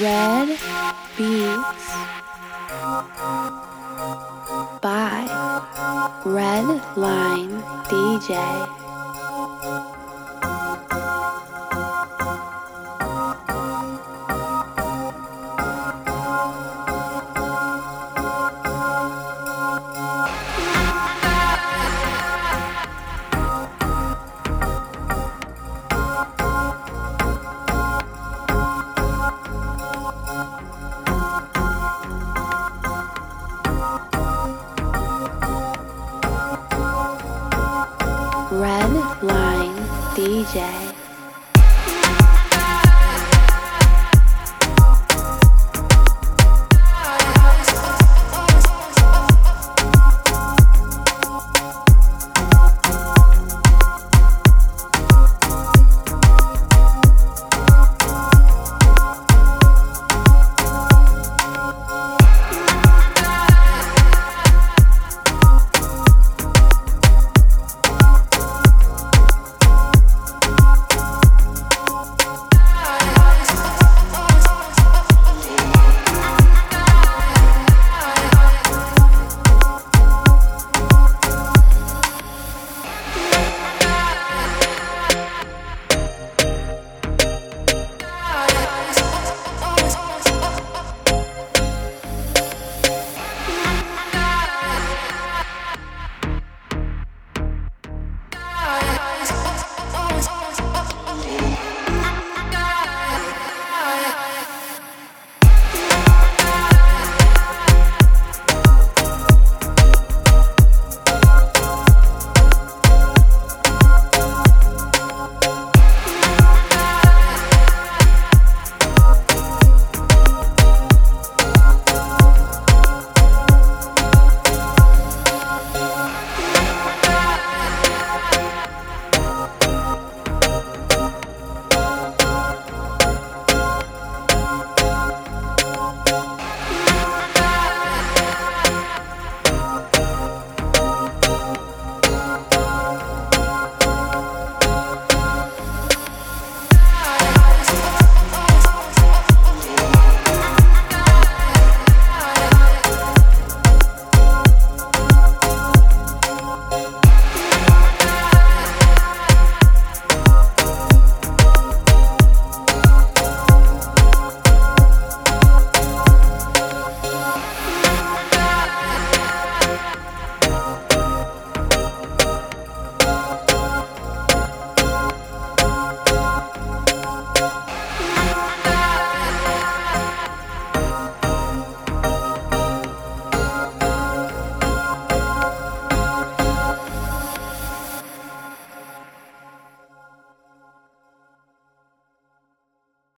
Red Beats by Red Line DJ. DJ.